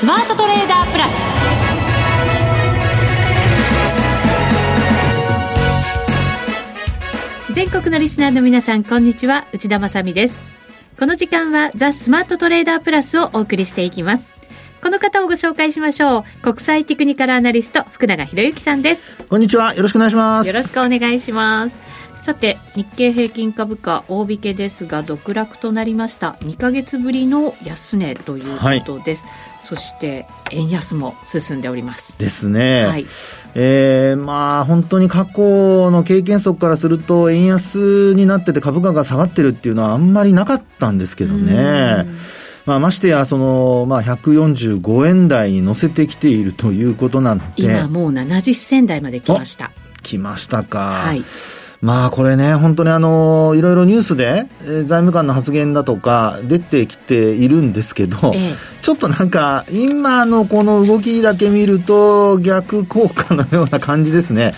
スマートトレーダープラス。全国のリスナーの皆さんこんにちは。内田まさです。この時間はザ・スマートトレーダープラスをお送りしていきます。この方をご紹介しましょう。国際テクニカルアナリスト福永博之さんです。こんにちは。よろしくお願いします。よろしくお願いします。さて日経平均株価大引けですが続落となりました。2か月ぶりの安値ということです、はいそして円安も進んでおります。ですね。はい。えー、まあ本当に過去の経験則からすると円安になってて株価が下がってるっていうのはあんまりなかったんですけどね。まあ、ましてや、その、まあ、145円台に乗せてきているということなんで。今もう70銭台まで来ました。来ましたか。はい。まあこれね、本当にあの、いろいろニュースで、えー、財務官の発言だとか出てきているんですけど、ええ、ちょっとなんか、今のこの動きだけ見ると逆効果のような感じですね。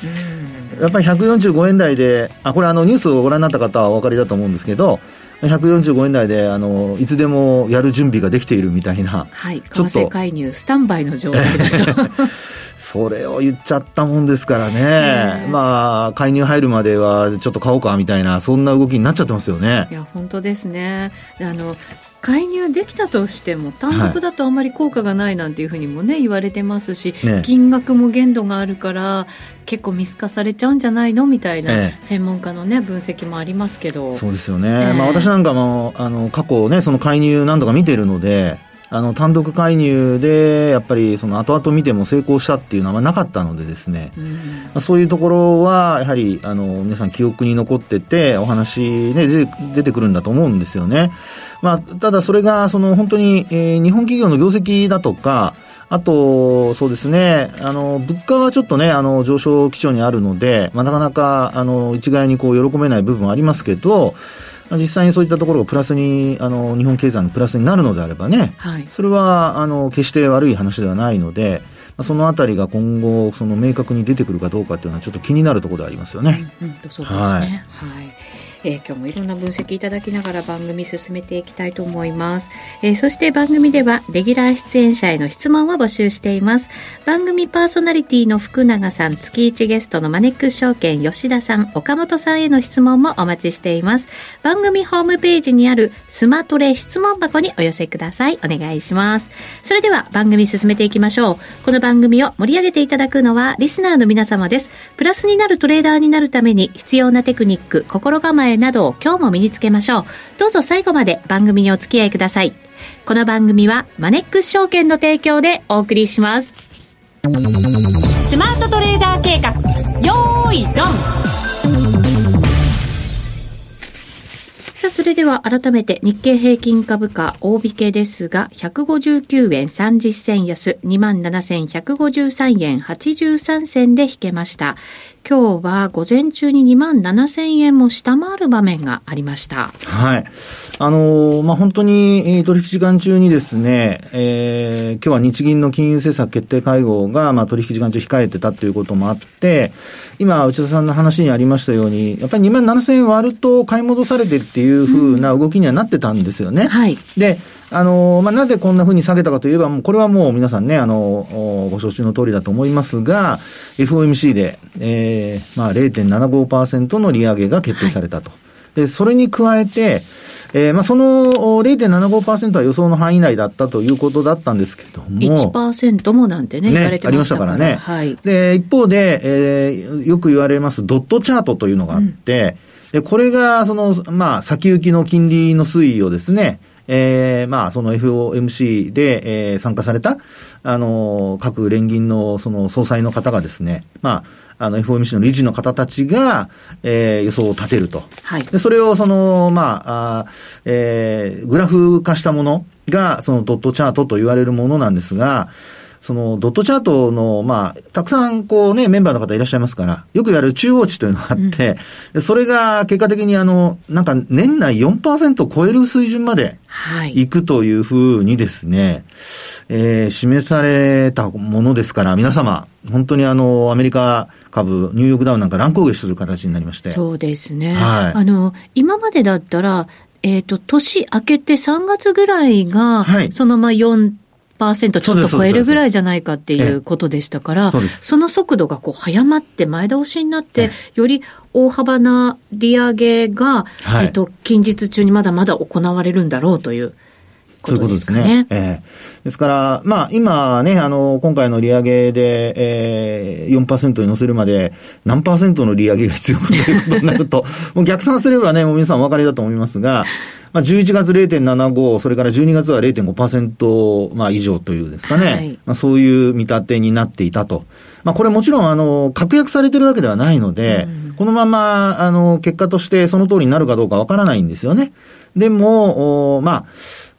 やっぱり145円台で、あ、これあのニュースをご覧になった方はお分かりだと思うんですけど、145円台であのいつでもやる準備ができているみたいな、はい、為替介入スタンバイの状態だと それを言っちゃったもんですからね、まあ、介入入るまではちょっと買おうかみたいな、そんな動きになっちゃってますよね。いや、本当ですね。あの介入できたとしても単独だとあんまり効果がないなんていうふうにもね、言われてますし、ね、金額も限度があるから結構見透かされちゃうんじゃないの？みたいな専門家のね分析もありますけど。そうですよね、えー、まあ、私なんかもあの過去ねその介入何度か見てるのであの単独介入でやっぱりその後々見ても成功したっていうのはなかったのでですね、うん、まあ、そういうところはやはりあの皆さん記憶に残っててお話、ね、出て出てくるんだと思うんですよね。まあ、ただそれがその本当に、えー、日本企業の業績だとかあと、そうですね、あの、物価はちょっとね、あの、上昇基調にあるので、まあ、なかなか、あの、一概にこう、喜べない部分はありますけど、実際にそういったところがプラスに、あの、日本経済のプラスになるのであればね、はい、それは、あの、決して悪い話ではないので、そのあたりが今後、その明確に出てくるかどうかっていうのはちょっと気になるところでありますよね。うん、うん、そうですね。はい。はいえー、今日もいろんな分析いただきながら番組進めていきたいと思います、えー、そして番組ではレギュラー出演者への質問を募集しています。番組パーソナリティの福永さん月1ゲストのマネックス証券吉田さん岡本さんへの質問もお待ちしています。番組ホームページにあるスマトレ質問箱にお寄せください。お願いします。それでは番組進めていきましょう。この番組を盛り上げていただくのはリスナーの皆様です。プラスになるトレーダーになるために必要なテクニック心構ええなどを今日も身につけましょう。どうぞ最後まで番組にお付き合いください。この番組はマネックス証券の提供でお送りします。スマートトレーダー計画、よーい、ドンさあ、それでは改めて日経平均株価大引けですが、159円30銭安、27,153円83銭で引けました。今日は午前中に2万7000円も下回る場面がありました。はい。あのー、まあ、本当に、えー、取引時間中にですね、えー、今日は日銀の金融政策決定会合が、まあ、取引時間中控えてたということもあって、今、内田さんの話にありましたように、やっぱり2万7000円割ると買い戻されてっていうふうな動きにはなってたんですよね。うん、はい。で、あの、まあ、なぜこんなふうに下げたかといえば、もうこれはもう皆さんね、あの、ご承知の通りだと思いますが、FOMC で、えー、まあ、0.75%の利上げが決定されたと。はい、で、それに加えて、えー、まあ、その0.75%は予想の範囲内だったということだったんですけども。1%もなんてね、ね言われてましたからね。はい。で、一方で、えー、よく言われますドットチャートというのがあって、うん、で、これが、その、まあ、先行きの金利の推移をですね、えー、まあ、その FOMC で、えー、参加された、あの、各連銀のその総裁の方がですね、まあ、あの FOMC の理事の方たちが、えー、予想を立てると。はい。で、それをその、まあ、あえー、グラフ化したものが、そのドットチャートと言われるものなんですが、そのドットチャートの、まあ、たくさんこうね、メンバーの方いらっしゃいますから、よく言われる中央値というのがあって、うん、それが結果的にあの、なんか年内4%を超える水準までいくというふうにですね、はい、えー、示されたものですから、皆様、本当にあの、アメリカ株、ニューヨークダウンなんか乱高下する形になりまして。そうですね。はい、あの、今までだったら、えっ、ー、と、年明けて3月ぐらいが、はい、そのまあ4 1%ちょっと超えるぐらいじゃないかっていうことでしたから、そその速度がこう早まって前倒しになって、より大幅な利上げが、はい、えっと、近日中にまだまだ行われるんだろうという。そういうことですね。ええー、ですから、まあ、今ね、あの、今回の利上げで、えー、4%に乗せるまで、何パーセントの利上げが必要かということになると、もう逆算すればね、もう皆さんお分かりだと思いますが、まあ、11月0.75、それから12月は0.5%、まあ、以上というですかね、はい、まあ、そういう見立てになっていたと。まあ、これもちろん、あの、確約されてるわけではないので、うん、このまま、あの、結果としてその通りになるかどうかわからないんですよね。でも、まあ、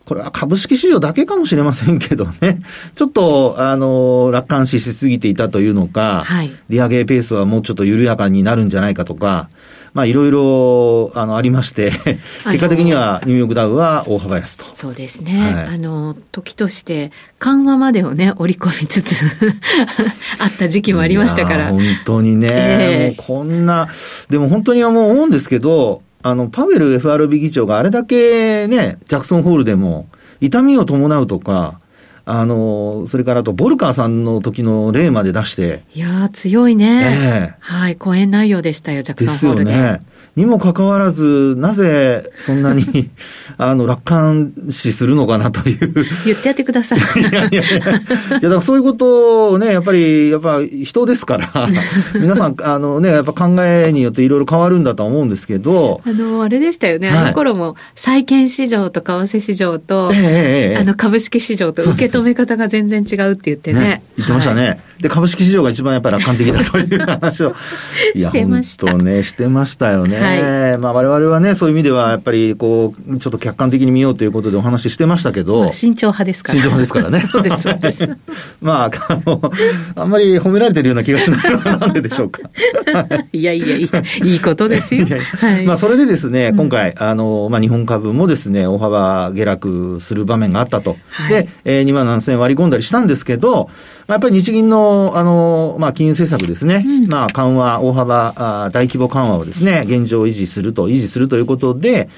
これは株式市場だけかもしれませんけどね、ちょっと、あの、楽観視しすぎていたというのか、はい、利上げペースはもうちょっと緩やかになるんじゃないかとか、まあ、いろいろ、あの、ありまして 結果的にはニューヨークダウは大幅安と。そうですね。はい、あの、時として、緩和までをね、織り込みつつ あった時期もありましたから。本当にね、えー、もうこんな、でも本当にはもう思うんですけど、あの、パウエル FRB 議長があれだけね、ジャクソンホールでも、痛みを伴うとか、あの、それからあと、ボルカーさんの時の例まで出して。いや強いね。えー、はい、講演内容でしたよ、ジャクソンホールで。ですよね。にもかかわらず、なぜそんなに あの、楽観視するのかなという。言ってやってください。いやいやいや。いや、だからそういうことをね、やっぱり、やっぱ人ですから、皆さん、あのね、やっぱ考えによっていろいろ変わるんだとは思うんですけど。あの、あれでしたよね。あの頃も、債券市場と為替市場と、えー、あの、株式市場と受け止め方が全然違うって言ってね。ね言ってましたね、はい。で、株式市場が一番やっぱり楽観的だという話を。してました。ね、してましたよね。はい、まあ我々はね、そういう意味では、やっぱりこう、ちょっと客観的に見ようということでお話ししてましたけど。まあ、慎重派ですから。慎重派ですからね。そうです、そうです。まあ、あの、あんまり褒められてるような気がしないのはなんででしょうか。いやいやいや、いいことですよ。はい、まあ、それでですね、今回、あの、まあ、日本株もですね、大幅下落する場面があったと。はい、で、えー、2万7000円割り込んだりしたんですけど、まあ、やっぱり日銀の、あの、まあ、金融政策ですね、うん、まあ、緩和、大幅あ、大規模緩和をですね、現状維持すると、維持するということで、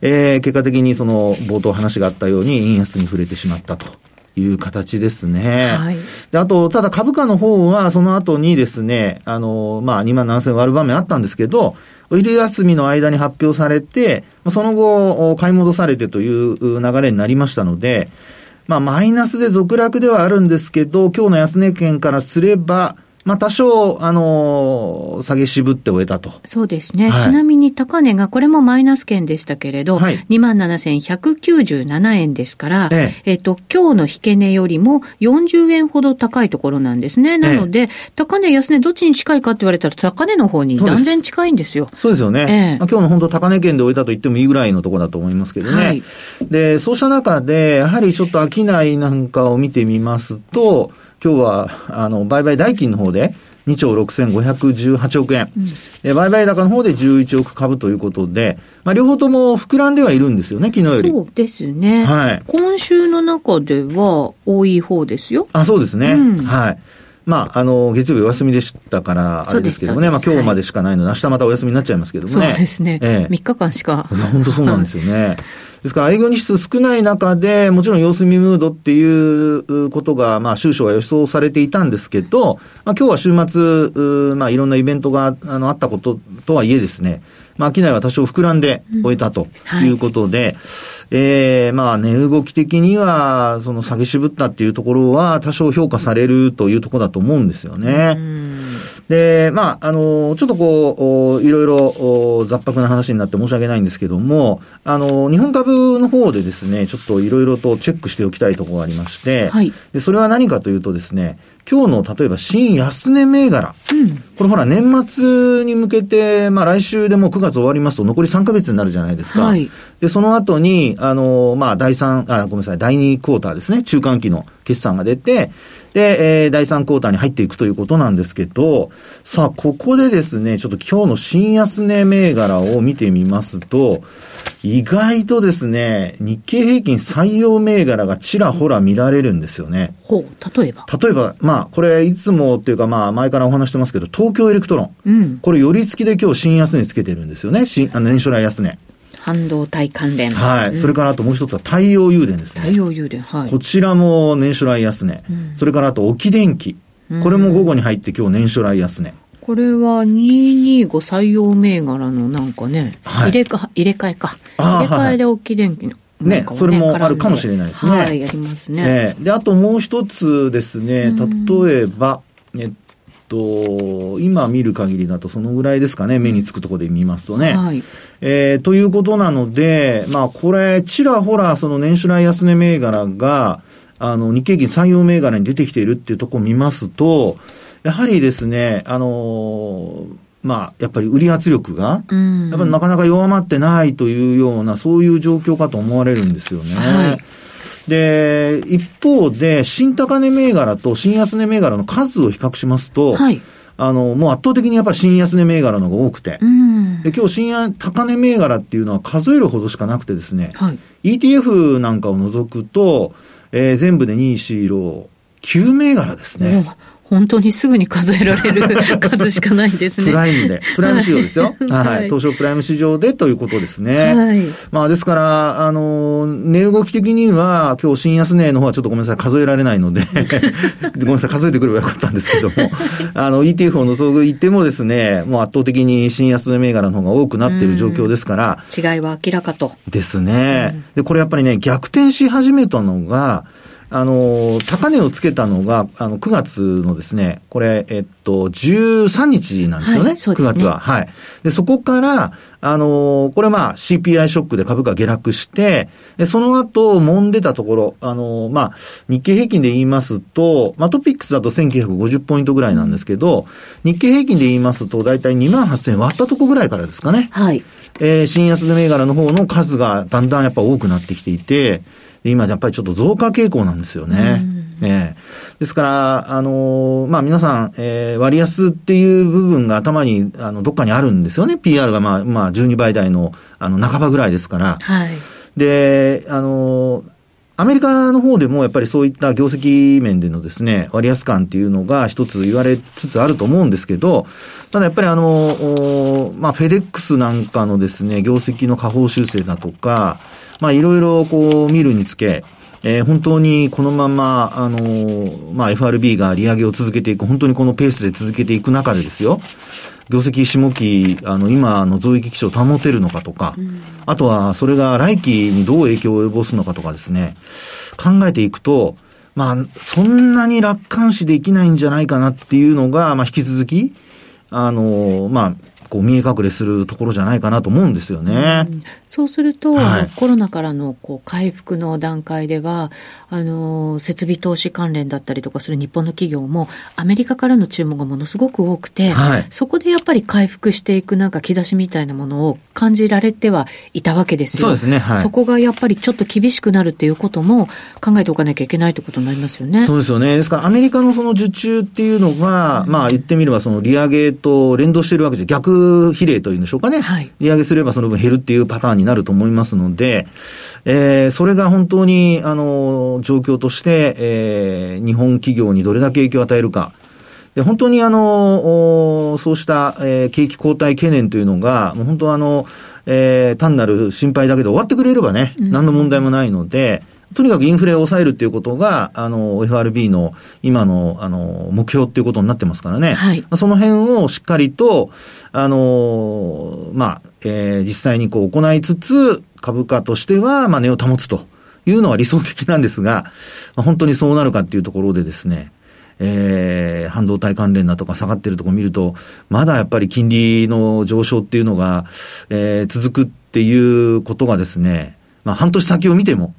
えー、結果的にその、冒頭話があったように、円安に触れてしまったと。いう形ですね。はい。で、あと、ただ株価の方は、その後にですね、あの、まあ、2万7000割る場面あったんですけど、お昼休みの間に発表されて、その後、買い戻されてという流れになりましたので、まあ、マイナスで続落ではあるんですけど、今日の安値圏からすれば、まあ、多少、あのー、下げ渋って終えたと。そうですね。はい、ちなみに高値が、これもマイナス圏でしたけれど、はい、27,197円ですから、えええっと、今日の引け値よりも40円ほど高いところなんですね。なので、ええ、高値、安値、どっちに近いかって言われたら、高値の方に断然近いんですよ。そうですよね。ええまあ、今日の本当高値圏で終えたと言ってもいいぐらいのところだと思いますけどね。はい、で、そうした中で、やはりちょっと商いなんかを見てみますと、今日は、あの、売買代金の方で、2兆6518億円、うん、売買高の方で11億株ということで、まあ、両方とも膨らんではいるんですよね、昨日より。そうですね。はい。今週の中では多い方ですよ。あ、そうですね。うん、はい。まあ、あの、月曜日お休みでしたから、あれですけどもね、まあ今日までしかないので、明日またお休みになっちゃいますけどもね。そうですね。ええ、3日間しか。本当そうなんですよね。ですから、営業日数少ない中で、もちろん様子見ムードっていうことが、まあ、収書は予想されていたんですけど、まあ、今日は週末、まあ、いろんなイベントがあのあったこととはいえですね、まあ、商いは多少膨らんで終えたとい。うことで、うんはいえー、まあ、値動き的には、その下げ渋ったっていうところは多少評価されるというところだと思うんですよね。で、まあ、あの、ちょっとこう、いろいろ雑白な話になって申し訳ないんですけども、あの、日本株の方でですね、ちょっといろいろとチェックしておきたいところがありまして、はい、で、それは何かというとですね、今日の例えば新安値銘柄、うん、これほら年末に向けて、まあ来週でもう9月終わりますと残り3ヶ月になるじゃないですか。はい、で、その後に、あの、まあ第3、あ、ごめんなさい、第2クォーターですね、中間期の決算が出て、で、えー、第3クォーターに入っていくということなんですけど、さあ、ここでですね、ちょっと今日の新安値銘柄を見てみますと、意外とですね、日経平均採用銘柄がちらほら見られるんですよね。ほう、例えば？例えば、まあ、これいつもっていうか、まあ、前からお話してますけど、東京エレクトロン。うん。これ、寄り付きで今日新安値つけてるんですよね。新、あの、年初来安値。半導体関連。はい。うん、それからあともう一つは太陽誘電ですね。太陽誘電。はい。こちらも年初来安値。うん、それからあと沖電機。これも午後に入って今日年初来安値。これは225採用銘柄のなんかね、はい、入れか入れ替えか。入れ替えで沖電機の。ね、ね、それもあるかもしれないですね。はい、やりますね。えー、で、あともう一つですね、例えば、えっと、今見る限りだとそのぐらいですかね、目につくところで見ますとね。はい。えー、ということなので、まあこれ、ちらほらその年初来安値銘柄が、あの、日経金採用銘柄に出てきているっていうところを見ますと、やはりですね、あのーまあ、やっぱり売り圧力が、やっぱりなかなか弱まってないというような、そういう状況かと思われるんですよね。はい、で、一方で、新高値銘柄と新安値銘柄の数を比較しますと、はい、あの、もう圧倒的にやっぱり新安値銘柄の方が多くて、で今日新高値銘柄っていうのは数えるほどしかなくてですね、はい、ETF なんかを除くと、えー、全部で2、4、6、9銘柄ですね。本当にすぐに数えられる 数しかないですね。プライムで。プライム市場ですよ。はい、はい。東証プライム市場でということですね。はい。まあですから、あの、値動き的には、今日新安値の方はちょっとごめんなさい、数えられないので ごめんなさい、数えてくればよかったんですけども、あの、ETF を除いてもですね、もう圧倒的に新安値銘柄の方が多くなっている状況ですから。違いは明らかと。ですね。で、これやっぱりね、逆転し始めたのが、あの、高値をつけたのが、あの、9月のですね、これ、えっと、13日なんですよね。はい、9月は。はい。で、そこから、あの、これまあ CPI ショックで株価下落して、で、その後、揉んでたところ、あの、まあ、日経平均で言いますと、まあ、トピックスだと1950ポイントぐらいなんですけど、日経平均で言いますと、だいたい2万8000割ったとこぐらいからですかね。はい。えー、新安銘柄の方の数がだんだんやっぱ多くなってきていて、今やっぱりちょっと増加傾向なんですよね。えー、ですから、あのー、まあ、皆さん、えー、割安っていう部分が頭に、あの、どっかにあるんですよね。PR がまあ、まあ、12倍台の、あの、半ばぐらいですから。はい。で、あのー、アメリカの方でもやっぱりそういった業績面でのですね、割安感っていうのが一つ言われつつあると思うんですけど、ただやっぱりあの、まあ、フェデックスなんかのですね、業績の下方修正だとか、まあいろいろこう見るにつけ、えー、本当にこのまま、あのー、まあ FRB が利上げを続けていく、本当にこのペースで続けていく中でですよ、業績下期、あの、今の増益基調を保てるのかとか、うん、あとはそれが来期にどう影響を及ぼすのかとかですね、考えていくと、まあ、そんなに楽観視できないんじゃないかなっていうのが、まあ、引き続き、あの、まあ、こう見え隠れするところじゃないかなと思うんですよね。うん、そうすると、はい、コロナからのこう回復の段階では、あの、設備投資関連だったりとかする日本の企業も、アメリカからの注文がものすごく多くて、はい、そこでやっぱり回復していくなんか兆しみたいなものを感じられてはいたわけですよ。そうですね。はい、そこがやっぱりちょっと厳しくなるっていうことも考えておかなきゃいけないということになりますよね。そうですよね。ですからアメリカのその受注っていうのが、うん、まあ言ってみればその利上げと連動しているわけで逆比例というんでしょうかね。はい、利上げすればその分減るっていうパターンになると思いますので、えー、それが本当に、あの、状況として、えー、日本企業にどれだけ影響を与えるか。で、本当にあの、そうした、えー、景気後退懸念というのが、もう本当あの、えー、単なる心配だけで終わってくれればね、何の問題もないので、とにかくインフレを抑えるっていうことが、あの、FRB の今の、あの、目標っていうことになってますからね。はい。その辺をしっかりと、あの、まあ、えー、実際にこう行いつつ、株価としては、まあ、値を保つというのは理想的なんですが、まあ、本当にそうなるかっていうところでですね、えー、半導体関連だとか下がってるところ見ると、まだやっぱり金利の上昇っていうのが、えー、続くっていうことがですね、まあ半年先を見ても、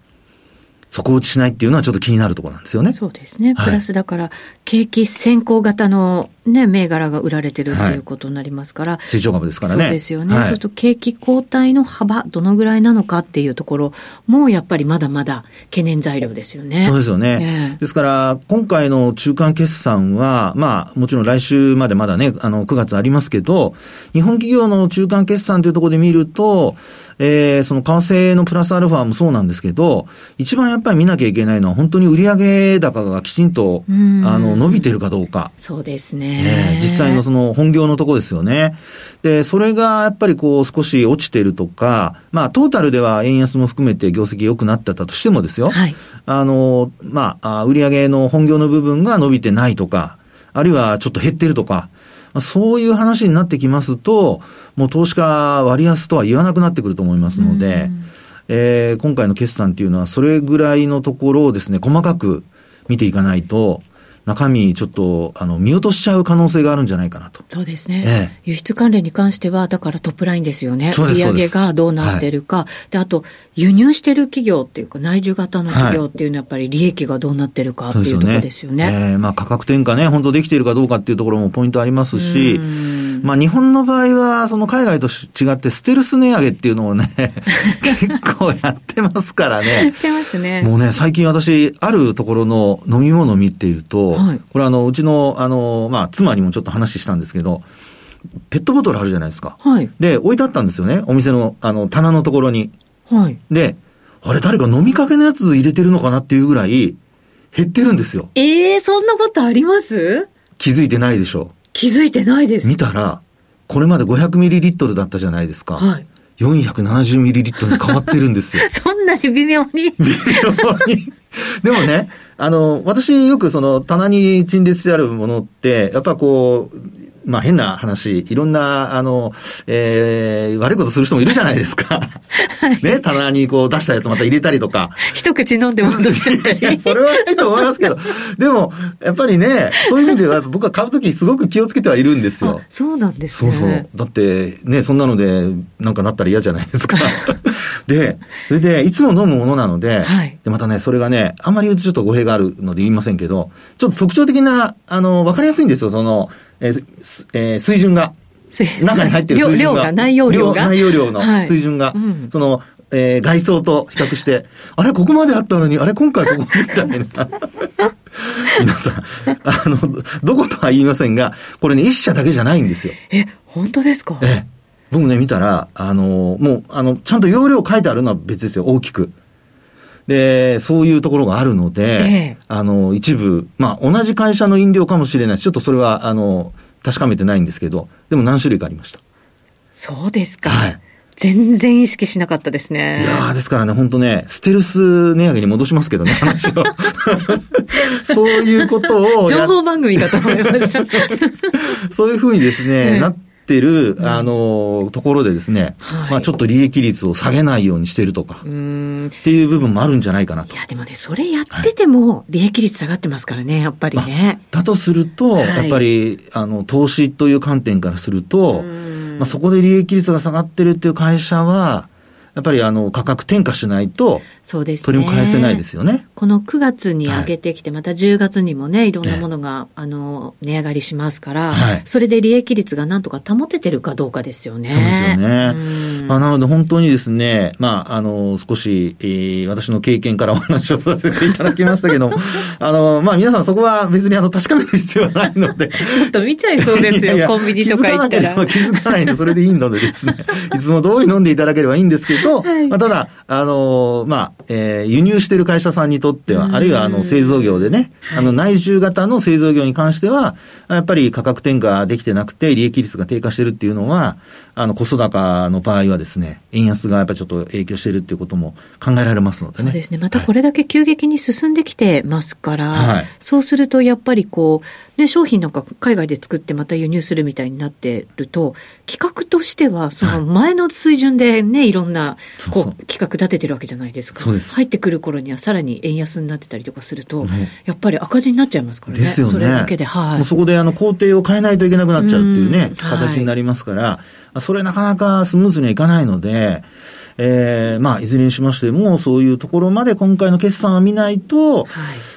底打ちしないっていうのはちょっと気になるところなんですよね。そうですね。プラスだから、景気先行型のね、銘柄が売られてるっていうことになりますから。はい、成長株ですからね。そうですよね。はい、そうすると景気後退の幅、どのぐらいなのかっていうところも、やっぱりまだまだ懸念材料ですよね。そうですよね。ねですから、今回の中間決算は、まあ、もちろん来週までまだね、あの、9月ありますけど、日本企業の中間決算というところで見ると、えー、その為替のプラスアルファもそうなんですけど、一番やっぱり見なきゃいけないのは、本当に売上高がきちんと、あの、伸びてるかどうか。そうですね。ね。えー実際のその本業のとこですよね。で、それがやっぱりこう少し落ちてるとか、まあトータルでは円安も含めて業績良くなってたとしてもですよ。はい。あの、まあ、あ売上の本業の部分が伸びてないとか、あるいはちょっと減ってるとか、まあそういう話になってきますと、もう投資家割安とは言わなくなってくると思いますので、えー今回の決算っていうのはそれぐらいのところをですね、細かく見ていかないと、中身ちょっと、あの、見落としちゃう可能性があるんじゃないかなと。そうですね、え輸出関連に関しては、だからトップラインですよね。売上がどうなってるか。で、あと、輸入してる企業っていうか、内需型の企業っていうのは、やっぱり利益がどうなってるかっていうところですよね。えーまあ価格転嫁ね、本当できているかどうかっていうところもポイントありますしうん、まあ日本の場合は、その海外と違ってステルス値上げっていうのをね、結構やってますからね。してますね。もうね、最近私、あるところの飲み物を見ていると、はいこれあの、うちの、あの、まあ、妻にもちょっと話したんですけど、ペットボトルあるじゃないですか。はい。で、置いてあったんですよね。お店の、あの、棚のところに。はい。で、あれ誰か飲みかけのやつ入れてるのかなっていうぐらい、減ってるんですよ。ええそんなことあります？気づいてないでしょ気づいてないです。見たら、これまで 500ml だったじゃないですか。はい。470ml に変わってるんですよ。そんなに微妙に。微妙に。でもね、あの、私よくその棚に陳列してあるものって、やっぱこう、まあ変な話、いろんな、あの、えー、悪いことする人もいるじゃないですか。ね、棚にこう出したやつまた入れたりとか。一口飲んで戻しちゃったり。それはいいと思いますけど、でも、やっぱりね、そういう意味では僕は買うときすごく気をつけてはいるんですよあ。そうなんですね。そうそう。だって、ね、そんなので、なんかなったら嫌じゃないですか。で、それで、いつも飲むものなので、はいで、またね、それがね、あんまり言うとちょっと語弊があるので言いませんけど、ちょっと特徴的な、あの、わかりやすいんですよ、その、えーすえー水準が。中に入ってる水準が。量量が、内容量が。内容量のはい水準が、うんその、えー外装と比較して、あれ、ここまであったのに、あれ、今回ここみたいな。皆さん、あの、どことは言いませんが、これね、一社だけじゃないんですよ。え、本当ですか？ええ。僕ね、見たら、あの、もう、あの、ちゃんと容量書いてあるのは別ですよ、大きく。で、そういうところがあるので、ええあの、一部、まあ、同じ会社の飲料かもしれないし、ちょっとそれは、あの、確かめてないんですけど、でも何種類かありました。そうですか。はい全然意識しなかったですね。いやーですからね、本当ね、ステルス値上げに戻しますけどね、話を。そういうことをや情報番組かと思いました。そういうふうにですね、ええなってる、あの、ところでですね、はいまあちょっと利益率を下げないようにしてるとか。っていう部分もあるんじゃないかなとい。や、でもね、それやってても、利益率下がってますからね、やっぱりね。だとすると、はいやっぱり、あの、投資という観点からすると、うんまあそこで利益率が下がってるっていう会社は、やっぱりあの、価格転嫁しないと、そうですね。取り返せないですよね。この9月に上げてきて、また10月にもね、いろんなものが、あの、値上がりしますから、はいそれで利益率がなんとか保ててるかどうかですよね。そうですよねうんまあ、なので本当にですね、まあ、あの、少し、えー私の経験からお話をさせていただきましたけども、あの、まあ、皆さんそこは別にあの、確かめる必要はないので。ちょっと見ちゃいそうですよ、いやいやコンビニとか行ったら。気づかなければ気づかないんで、それでいいのでですね、いつも通り飲んでいただければいいんですけど、はいまあ、ただ、あの、まあ、えー輸入している会社さんにとっては、うんあるいはあの、製造業でね、はいあの、内需型の製造業に関しては、やっぱり価格転嫁できてなくて、利益率が低下してるっていうのは、あの、コスト高の場合はですね、円安がやっぱりちょっと影響してるっていうことも考えられますのでね。そうですね。またこれだけ急激に進んできてますから、はいそうするとやっぱりこう、ね、商品なんか海外で作ってまた輸入するみたいになってると、企画としてはその前の水準でね、いろんなこう企画立ててるわけじゃないですか。そうです入ってくる頃にはさらに円安になってたりとかすると、ねやっぱり赤字になっちゃいますからね。ね。それだけで、はい。もうそこであの工程を変えないといけなくなっちゃうっていうね、う形になりますから、それなかなかスムーズにはいかないので、えー、まあ、いずれにしましても、そういうところまで今回の決算は見ないと、はい。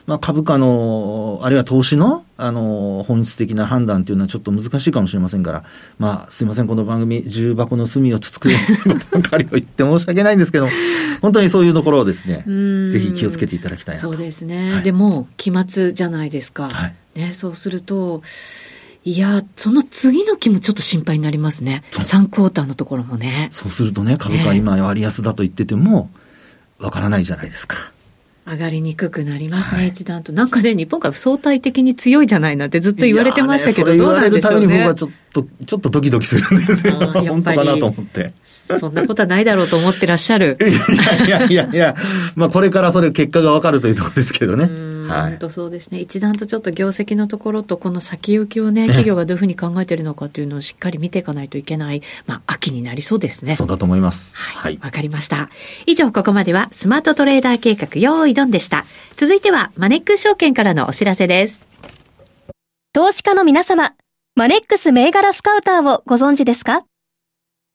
まあ、株価の、あるいは投資の、あの、本質的な判断というのはちょっと難しいかもしれませんから、まあ、すいません、この番組、重箱の隅をつつくようなことばかりを言って申し訳ないんですけど、本当にそういうところをですね、うんぜひ気をつけていただきたいなと。そうですね。はいでも、期末じゃないですか。はいね、そうすると、いや、その次の期もちょっと心配になりますね。そう3クォーターのところもね。そうするとね、株価は今割安だと言ってても、わからないじゃないですか。上がりにくくなりますね、はい、一段と。なんかね、日本が相対的に強いじゃないなんてずっと言われてましたけど、ね、どうなんでしょうね。言われるために僕はちょっと、ちょっとドキドキするんですよ。本当かなと思って。そんなことはないだろうと思ってらっしゃる。いやいやいやいや、まあこれからそれ結果がわかるというところですけどね。はい、本当そうですね。一段とちょっと業績のところと、この先行きをね、企業がどういうふうに考えているのかというのをしっかり見ていかないといけない、まあ、秋になりそうですね。そうだと思います。はい。わ、はい、かりました。以上、ここまでは、スマートトレーダー計画、用意ドンでした。続いては、マネックス証券からのお知らせです。投資家の皆様、マネックス銘柄スカウターをご存知ですか？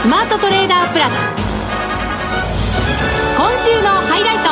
スマートトレーダープラス。今週のハイライト。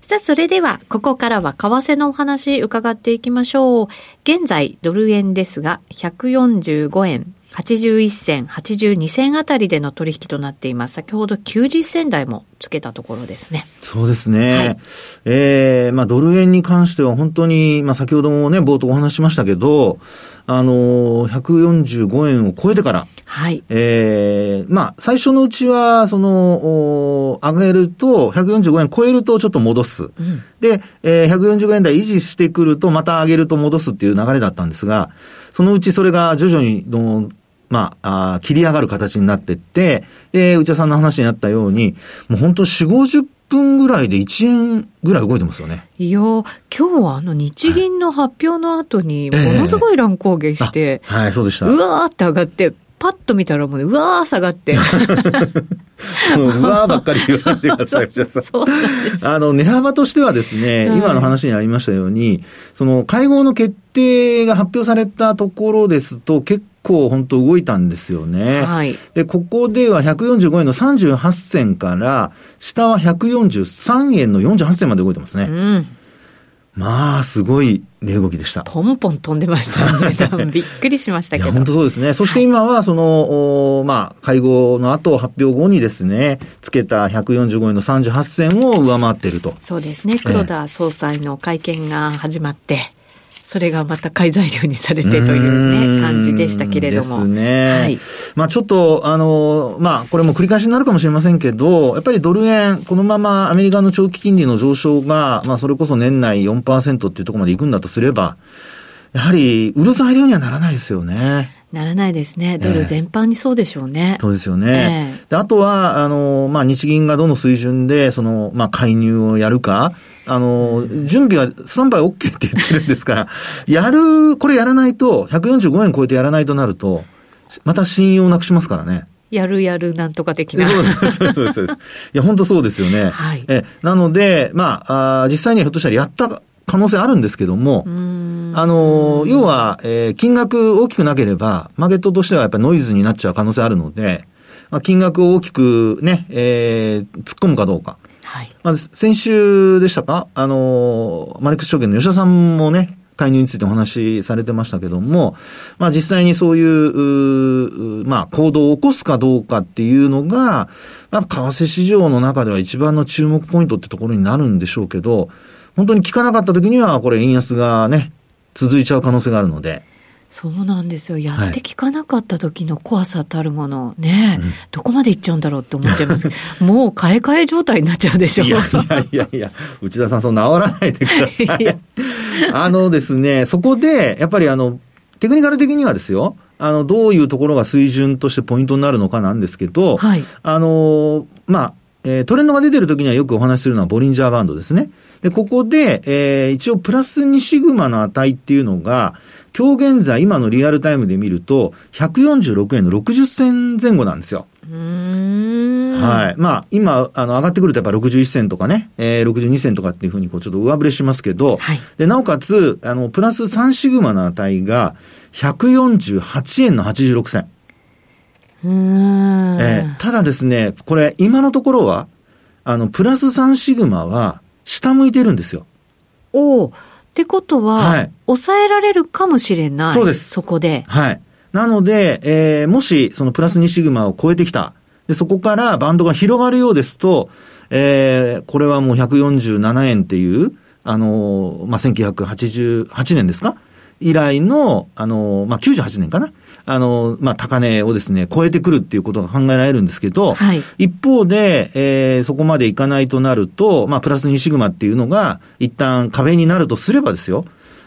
さあ、それでは、ここからは為替のお話伺っていきましょう。現在、ドル円ですが、145円。81銭、82銭あたりでの取引となっています。先ほど90銭台もつけたところですね。そうですね。はい、ええー、まあドル円に関しては本当に、まあ先ほどもね、冒頭お話しましたけど、あの、145円を超えてから、はい。ええー、まあ、最初のうちは、その、上げると、145円超えるとちょっと戻す。うん、で、えー、145円台維持してくると、また上げると戻すっていう流れだったんですが、そのうちそれが徐々にどまあ、あ切り上がる形になっていって、で、内田さんの話にあったように、もう本当4、50分ぐらいで1円ぐらい動いてますよね。いや今日はあの日銀の発表の後に、ものすごい乱高下して、えー、はい、そうでした。うわーって上がって、パッと見たらもうね、うわー下がって。そのうわーばっかり言わないでください、皆さん。あの、値幅としてはですね、はい、今の話にありましたように、その会合の決定が発表されたところですと、結構本当動いたんですよね。はい。で、ここでは145円の38銭から、下は143円の48銭まで動いてますね。うん。まあ、すごい値動きでした。ポンポン飛んでましたね。びっくりしましたけど。本当そうですね。そして今は、その、はい、まあ、会合の後、発表後にですね、つけた145円の38銭を上回っていると。そうですね。黒田総裁の会見が始まって、それがまた買い材料にされてというね、感じでしたけれども。ですね。はい。まあちょっと、あの、まあこれも繰り返しになるかもしれませんけど、やっぱりドル円、このままアメリカの長期金利の上昇が、まあそれこそ年内4%っていうところまで行くんだとすれば、やはり売る材料にはならないですよね。ならないですね。ドル全般にそうでしょうね。えー、そうですよね。えー、であとは、あの、まあ、日銀がどの水準で、その、まあ、介入をやるか、あの、準備はスタンバイ OK って言ってるんですから、やる、これやらないと、145円超えてやらないとなると、また信用なくしますからね。やるやるなんとか的な。そうそうそうそうです。いや、本当そうですよね。はいえなので、まああ、実際にはひょっとしたらやった可能性あるんですけども、あの、要は、えー金額大きくなければ、マーケットとしてはやっぱりノイズになっちゃう可能性あるので、まあ、金額を大きくね、えー突っ込むかどうか。まず、先週でしたか？あの、マネックス証券の吉田さんもね、介入についてお話しされてましたけども、まあ実際にそういう、うまあ行動を起こすかどうかっていうのが、まあ為替市場の中では一番の注目ポイントってところになるんでしょうけど、本当に効かなかった時には、これ円安がね、続いちゃう可能性があるので、そうなんですよ。やって聞かなかった時の怖さたるもの、ね、どこまで行っちゃうんだろうって思っちゃいます。けど、もう買い替え状態になっちゃうでしょ。いやいやいやいや、内田さん、そう煽らないでください。あのですね、そこで、やっぱりあの、テクニカル的にはですよ、あの、どういうところが水準としてポイントになるのかなんですけど、はい。あの、まあ、えートレンドが出てる時にはよくお話しするのはボリンジャーバンドですね。で、ここで、えー一応プラス2シグマの値っていうのが、今日現在、今のリアルタイムで見ると、146円の60銭前後なんですよ。はい。まあ、今、あの、上がってくるとやっぱ61銭とかね、えー、62銭とかっていうふうに、こう、ちょっと上振れしますけど、はいで、なおかつ、あの、プラス3シグマの値が、148円の86銭。うーん。えーただですね、これ、今のところは、あの、プラス3シグマは、下向いてるんですよ。おお。ってことは、はい抑えられるかもしれない。そうですそこで。はい。なので、えーもし、そのプラス2シグマを超えてきた。で、そこからバンドが広がるようですと、えーこれはもう147円っていう、あのーまあ、1988年ですか？以来の、あのーまあ、98年かな？あのーまあ、高値をですね、超えてくるっていうことが考えられるんですけど、はい一方で、えーそこまでいかないとなると、まあ、プラス2シグマっていうのが、一旦壁になるとすればですよ、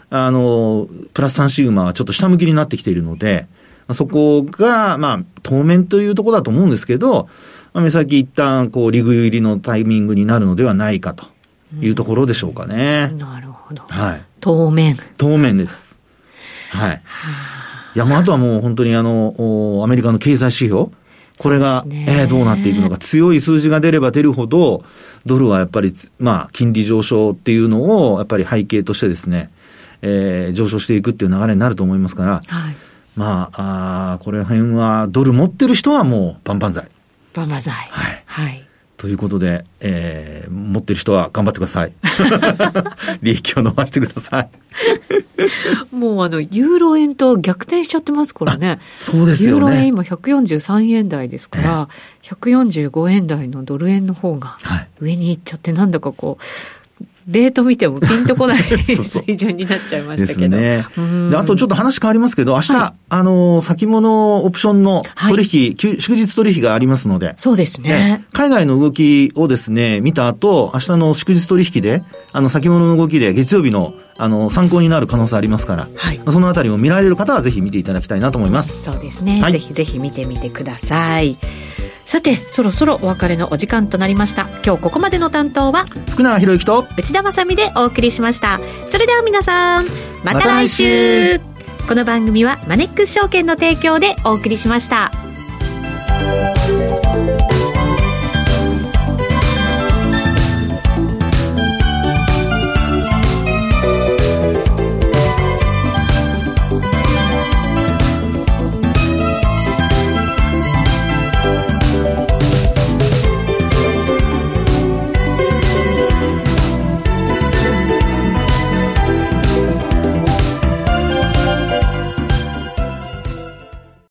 あの、プラス3シグマはちょっと下向きになってきているので、まあそこが、まあ、当面というところだと思うんですけど、まあ、目先一旦、こう、リグ入りのタイミングになるのではないかというところでしょうかね。なるほど。はい。当面。当面です。はい。いや、もうあとはもう本当にあの、おアメリカの経済指標、これが、ねえーどうなっていくのか、強い数字が出れば出るほど、ドルはやっぱりつ、まあ、金利上昇っていうのを、やっぱり背景としてですね、えー上昇していくっていう流れになると思いますから、はい。まあ、あーこれ辺は、ドル持ってる人はもう、バンバン剤。バンバン剤。はいはい。ということで、えー持ってる人は頑張ってください。利益を伸ばしてください。もうあの、ユーロ円と逆転しちゃってますからね。そうですよね。ユーロ円今143円台ですから、145円台のドル円の方がはい。上に行っちゃって、なんだかこう、レート見てもピンとこない 水準になっちゃいまですしたけど。ね。うんであとちょっと話変わりますけど、明日、はいあの、先物オプションのはい取引、休祝日取引がありますので、そうですねね。海外の動きをですね、見た後、明日の祝日取引で、あの、先物の動きで月曜日の、あの、参考になる可能性ありますから、はい。そのあたりも見られる方はぜひ見ていただきたいなと思います。そうですね、はいぜひぜひ見てみてください。さて、そろそろお別れのお時間となりました。今日ここまでの担当は福永博之と、内田まさみでお送りしました。それでは皆さん、また来週また来この番組はマネックス証券の提供でお送りしました。